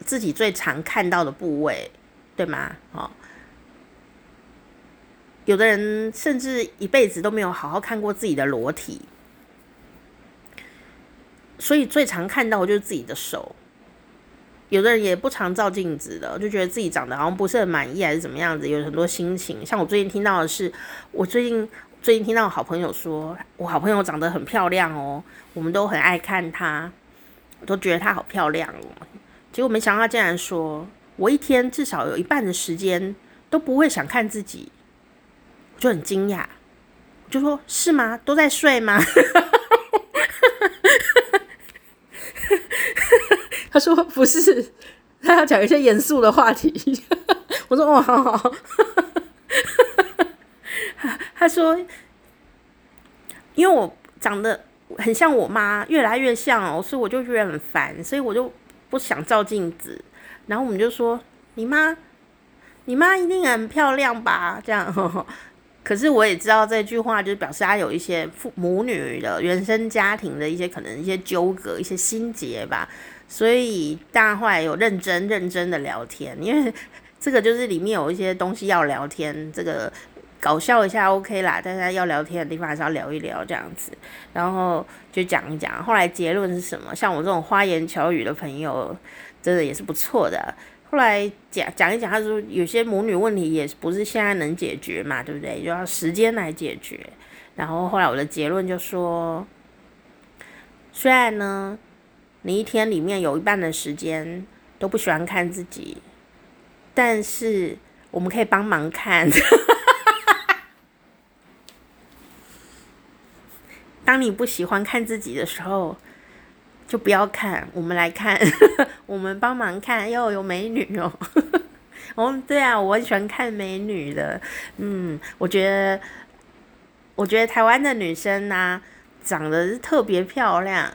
自己最常看到的部位，对吗？哦，有的人甚至一辈子都没有好好看过自己的裸体，所以最常看到的就是自己的手。有的人也不常照镜子的，就觉得自己长得好像不是很满意，还是怎么样子，有很多心情。像我最近听到的是，我最近。最近听到好朋友说，我好朋友长得很漂亮哦，我们都很爱看她，我都觉得她好漂亮哦。结果没想到她竟然说，我一天至少有一半的时间都不会想看自己，我就很惊讶，我就说是吗？都在睡吗？他说不是，他要讲一些严肃的话题。我说哦，好好。他说：“因为我长得很像我妈，越来越像哦，所以我就觉得很烦，所以我就不想照镜子。然后我们就说：‘你妈，你妈一定很漂亮吧？’这样。可是我也知道这句话就是表示他有一些父母女的原生家庭的一些可能一些纠葛、一些心结吧。所以大家后来有认真认真的聊天，因为这个就是里面有一些东西要聊天，这个。”搞笑一下 OK 啦，大家要聊天的地方还是要聊一聊这样子，然后就讲一讲。后来结论是什么？像我这种花言巧语的朋友，真的也是不错的。后来讲讲一讲，他说有些母女问题也不是现在能解决嘛，对不对？就要时间来解决。然后后来我的结论就说，虽然呢，你一天里面有一半的时间都不喜欢看自己，但是我们可以帮忙看。当你不喜欢看自己的时候，就不要看。我们来看，我们帮忙看。哟，有美女哦！哦，对啊，我很喜欢看美女的。嗯，我觉得，我觉得台湾的女生呢、啊，长得是特别漂亮。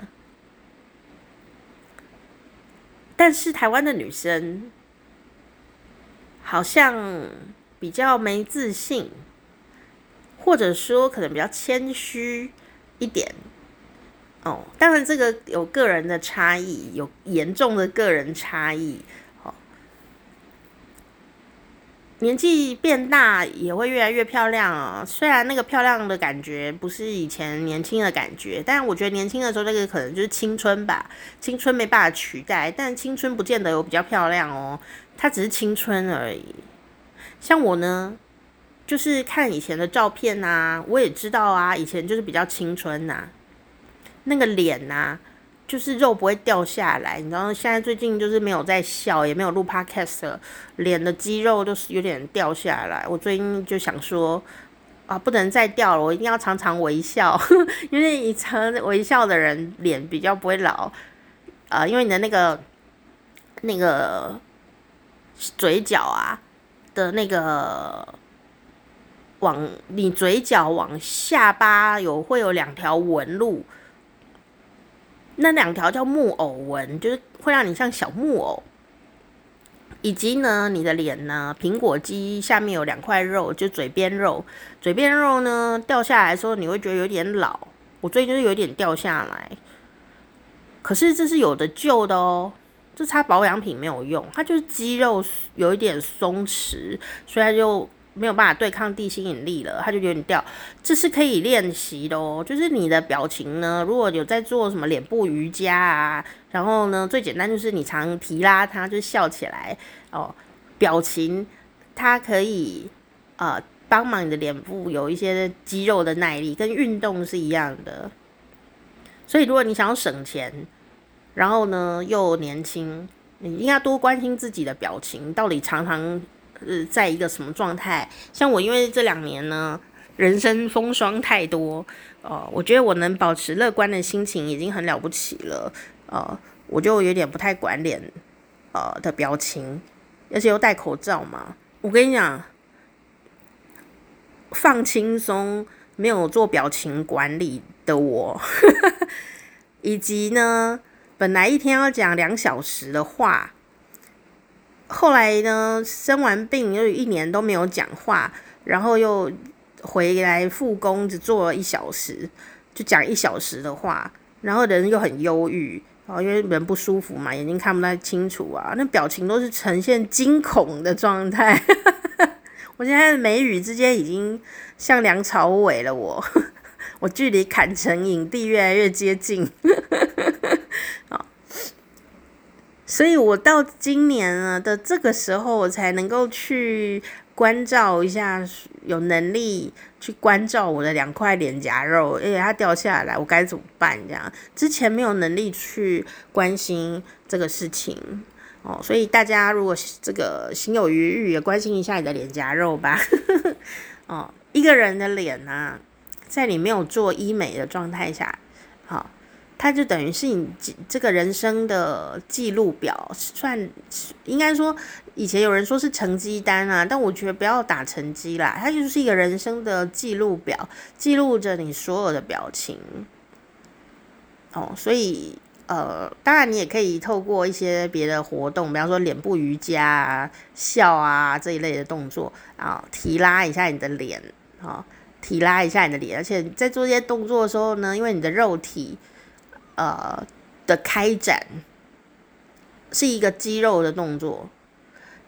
但是台湾的女生好像比较没自信，或者说可能比较谦虚。一点哦，当然这个有个人的差异，有严重的个人差异。哦，年纪变大也会越来越漂亮哦。虽然那个漂亮的感觉不是以前年轻的感觉，但我觉得年轻的时候那个可能就是青春吧。青春没办法取代，但青春不见得有比较漂亮哦，它只是青春而已。像我呢。就是看以前的照片呐、啊，我也知道啊，以前就是比较青春呐、那个脸呐、就是肉不会掉下来。你知道，现在最近就是没有在笑，也没有录 podcast，脸的肌肉就是有点掉下来。我最近就想说，啊，不能再掉了，我一定要常常微笑，因为你常微笑的人脸比较不会老啊，因为你的那个那个嘴角啊的那个。往你嘴角往下巴有会有两条纹路，那两条叫木偶纹，就是会让你像小木偶。以及呢，你的脸呢，苹果肌下面有两块肉，就嘴边肉，嘴边肉呢掉下来的时候，你会觉得有点老。我最近就是有点掉下来，可是这是有的救的哦。这擦保养品没有用，它就是肌肉有一点松弛，所以它就没有办法对抗地心引力了，它就有点掉。这是可以练习的哦，就是你的表情呢，如果有在做什么脸部瑜伽啊，然后呢，最简单就是你常提拉它，就笑起来哦，表情它可以呃帮忙你的脸部有一些肌肉的耐力，跟运动是一样的。所以如果你想要省钱。然后呢，又年轻，你应该多关心自己的表情，到底常常呃在一个什么状态？像我，因为这两年呢，人生风霜太多，呃，我觉得我能保持乐观的心情已经很了不起了，呃，我就有点不太管脸呃的表情，而且又戴口罩嘛。我跟你讲，放轻松，没有做表情管理的我，以及呢。本来一天要讲两小时的话，后来呢，生完病又一年都没有讲话，然后又回来复工，只做了一小时，就讲一小时的话，然后人又很忧郁，然后因为人不舒服嘛，眼睛看不太清楚啊，那表情都是呈现惊恐的状态。我现在眉宇之间已经像梁朝伟了我，我我距离坎城影帝越来越接近。所以，我到今年了的这个时候，我才能够去关照一下，有能力去关照我的两块脸颊肉，哎，它掉下来，我该怎么办？这样之前没有能力去关心这个事情哦。所以大家如果这个心有余裕，也关心一下你的脸颊肉吧。哦，一个人的脸呢、在你没有做医美的状态下，它就等于是你这个人生的记录表，算应该说，以前有人说是成绩单啊，但我觉得不要打成绩啦，它就是一个人生的记录表，记录着你所有的表情。哦，所以呃，当然你也可以透过一些别的活动，比方说脸部瑜伽啊、笑啊这一类的动作啊，提拉一下你的脸啊，提拉一下你的脸，而且在做这些动作的时候呢，因为你的肉体。呃的开展是一个肌肉的动作，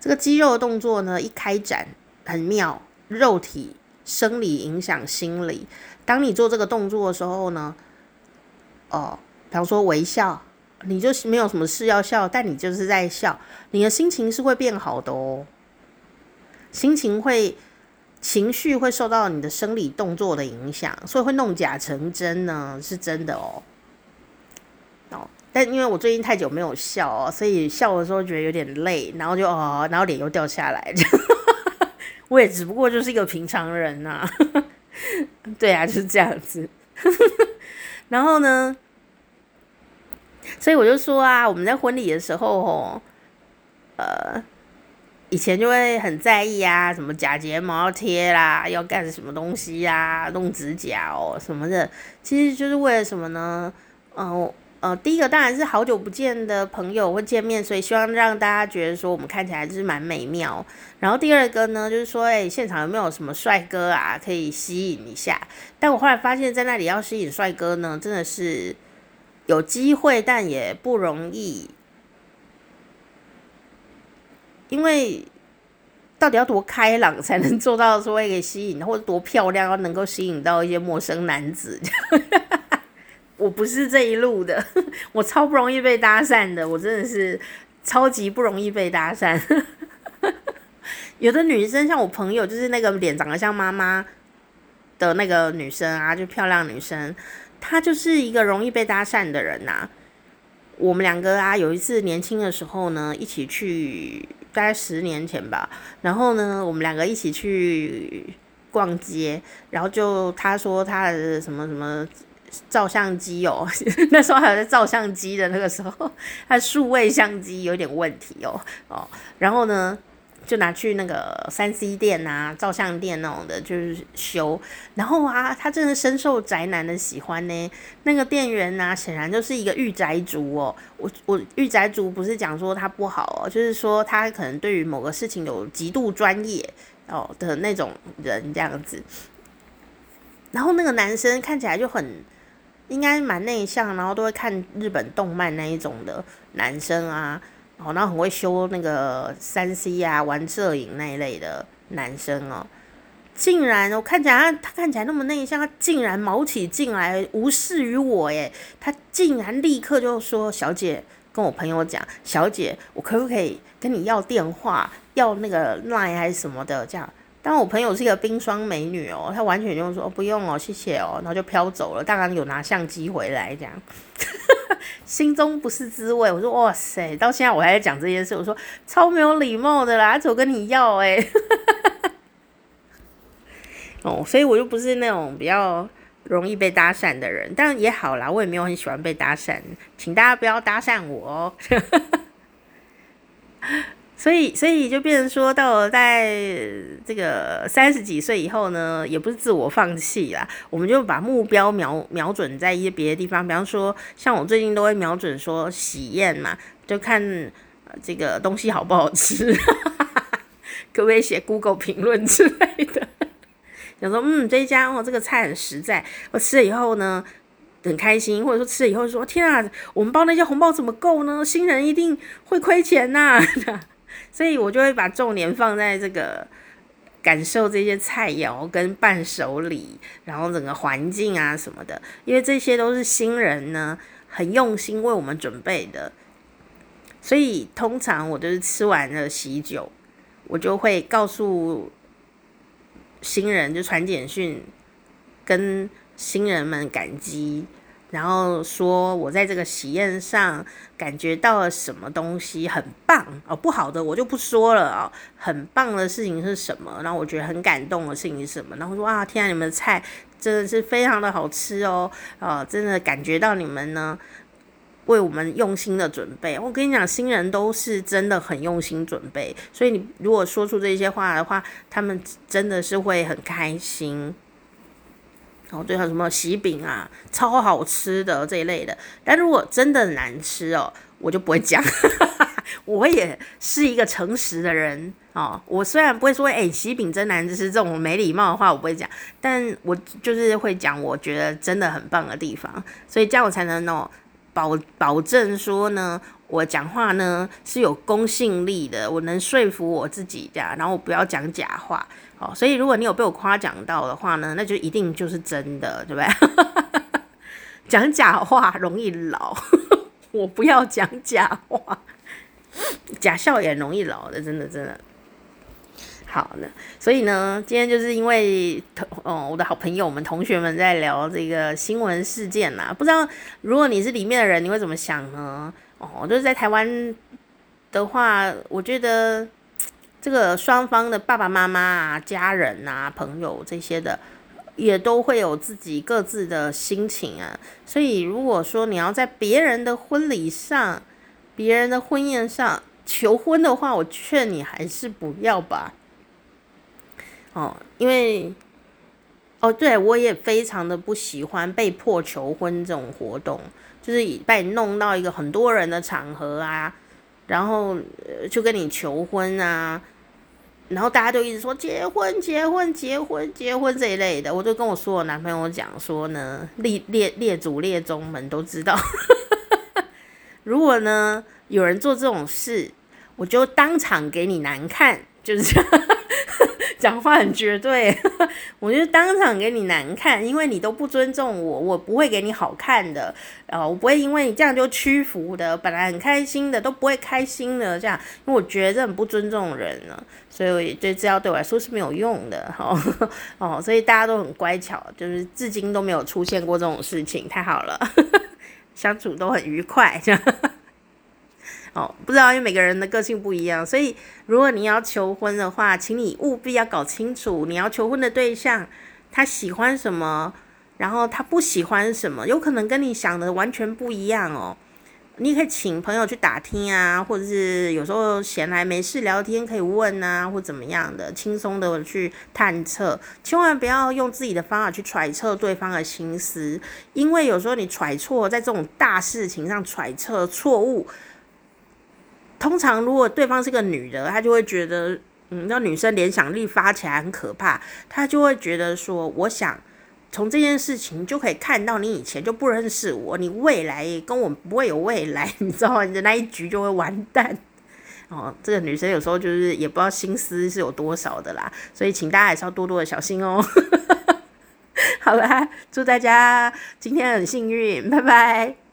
这个肌肉的动作呢，一开展很妙，肉体生理影响心理。当你做这个动作的时候呢，哦、比方说微笑，你就是没有什么事要笑，但你就是在笑，你的心情是会变好的哦，心情会情绪会受到你的生理动作的影响，所以会弄假成真呢，是真的哦。哦，但因为我最近太久没有笑哦，所以笑的时候觉得有点累，然后就哦，然后脸又掉下来。我也只不过就是一个平常人呐、对啊，就是这样子。然后呢，所以我就说啊，我们在婚礼的时候哦，呃，以前就会很在意啊，什么假睫毛要贴啦，要干什么东西呀、啊，弄指甲哦什么的，其实就是为了什么呢？嗯、呃，第一个当然是好久不见的朋友会见面，所以希望让大家觉得说我们看起来就是蛮美妙。然后第二个呢，就是说，哎，现场有没有什么帅哥啊，可以吸引一下？但我后来发现，在那里要吸引帅哥呢，真的是有机会，但也不容易。因为到底要多开朗才能做到说可以吸引，或者多漂亮要能够吸引到一些陌生男子？我不是这一路的，我超不容易被搭讪的，我真的是超级不容易被搭讪。有的女生像我朋友，就是那个脸长得像妈妈的那个女生啊，就漂亮女生，她就是一个容易被搭讪的人呐、我们两个啊，有一次年轻的时候呢，一起去，大概十年前吧，然后呢，我们两个一起去逛街，然后就她说她的什么什么。照相机哦，那时候还有在照相机的那个时候，他数位相机有点问题哦哦，然后呢，就拿去那个三 C 店啊、照相店那种的，就是修。然后啊，他真的深受宅男的喜欢呢。那个店员呢、啊，显然就是一个御宅族哦。我我御宅族不是讲说他不好哦，就是说他可能对于某个事情有极度专业哦的那种人这样子。然后那个男生看起来就很应该蛮内向，然后都会看日本动漫那一种的男生啊。哦，然后很会修那个三 C 啊，玩摄影那一类的男生哦，竟然我看起来他看起来那么内向，他竟然卯起劲来无视于我耶！他竟然立刻就说：“小姐，跟我朋友讲，小姐，我可不可以跟你要电话，要那个 line 还是什么的？这样。”但我朋友是一个冰霜美女哦，她完全就说：“，不用哦，谢谢哦。”然后就飘走了。当然有拿相机回来这样。心中不是滋味，我说哇塞，到现在我还在讲这件事，我说超没有礼貌的啦，怎么跟你要哎、哦，所以我就不是那种比较容易被搭讪的人，但也好啦，我也没有很喜欢被搭讪，请大家不要搭讪我哦。所以，所以就变成说，到了在这个三十几岁以后呢，也不是自我放弃啦，我们就把目标瞄瞄准在一些别的地方，比方说，像我最近都会瞄准说喜宴嘛，就看这个东西好不好吃，可不可以写 Google 评论之类的，想说，嗯，这一家哦，这个菜很实在，我吃了以后呢，很开心，或者说吃了以后说，天啊，我们包那些红包怎么够呢？新人一定会亏钱呐。所以我就会把重点放在这个感受这些菜肴跟伴手礼，然后整个环境啊什么的，因为这些都是新人呢很用心为我们准备的。所以通常我就是吃完了喜酒，我就会告诉新人就传简讯跟新人们感激。然后说，我在这个喜宴上感觉到了什么东西很棒哦，不好的我就不说了哦。很棒的事情是什么？然后我觉得很感动的事情是什么？然后说啊，天啊，你们的菜真的是非常的好吃哦，啊，真的感觉到你们呢为我们用心的准备。我跟你讲，新人都是真的很用心准备，所以你如果说出这些话的话，他们真的是会很开心。然后最后什么喜饼啊，超好吃的这一类的。但如果真的难吃哦，我就不会讲。我也是一个诚实的人哦。我虽然不会说，哎，喜饼真难吃这种没礼貌的话，我不会讲。但我就是会讲，我觉得真的很棒的地方。所以这样我才能哦，保保证说呢，我讲话呢是有公信力的，我能说服我自己这样，然后我不要讲假话。好，所以如果你有被我夸奖到的话呢，那就一定就是真的，对不对？讲假话容易老，我不要讲假话，假笑也容易老的，真的真的。好呢，所以呢，今天就是因为同哦，我的好朋友们同学们在聊这个新闻事件啦，不知道如果你是里面的人，你会怎么想呢？哦，就是在台湾的话，我觉得。这个双方的爸爸妈妈啊、家人啊、朋友这些的，也都会有自己各自的心情啊。所以，如果说你要在别人的婚礼上、别人的婚宴上求婚的话，我劝你还是不要吧。哦，因为哦，对，我也非常的不喜欢被迫求婚这种活动，就是把你弄到一个很多人的场合啊，然后就跟你求婚啊。然后大家就一直说结婚、结婚、结婚、结婚这一类的，我就跟我说我男朋友讲说呢，列列列祖列宗们都知道，如果呢有人做这种事，我就当场给你难看，就是这样。讲话很绝对，我就当场给你难看，因为你都不尊重我，我不会给你好看的，然后我不会因为你这样就屈服的，本来很开心的都不会开心的这样，因为我觉得这很不尊重人了，所以我也觉得这招对我来说是没有用的，哦 哦，所以大家都很乖巧，就是至今都没有出现过这种事情，太好了，相处都很愉快这样。哦，不知道，因为每个人的个性不一样，所以如果你要求婚的话，请你务必要搞清楚你要求婚的对象他喜欢什么，然后他不喜欢什么，有可能跟你想的完全不一样哦。你可以请朋友去打听啊，或者是有时候闲来没事聊天可以问啊，或怎么样的，轻松的去探测，千万不要用自己的方法去揣测对方的心思，因为有时候你揣错在这种大事情上揣测错误，通常如果对方是个女的，她就会觉得，嗯，那女生联想力发起来很可怕，她就会觉得说，我想。从这件事情就可以看到，你以前就不认识我，你未来跟我不会有未来，你知道吗？你的那一局就会完蛋。哦，这个女生有时候就是也不知道心思是有多少的啦，所以请大家还是要多多的小心哦。好啦，祝大家今天很幸运，拜拜。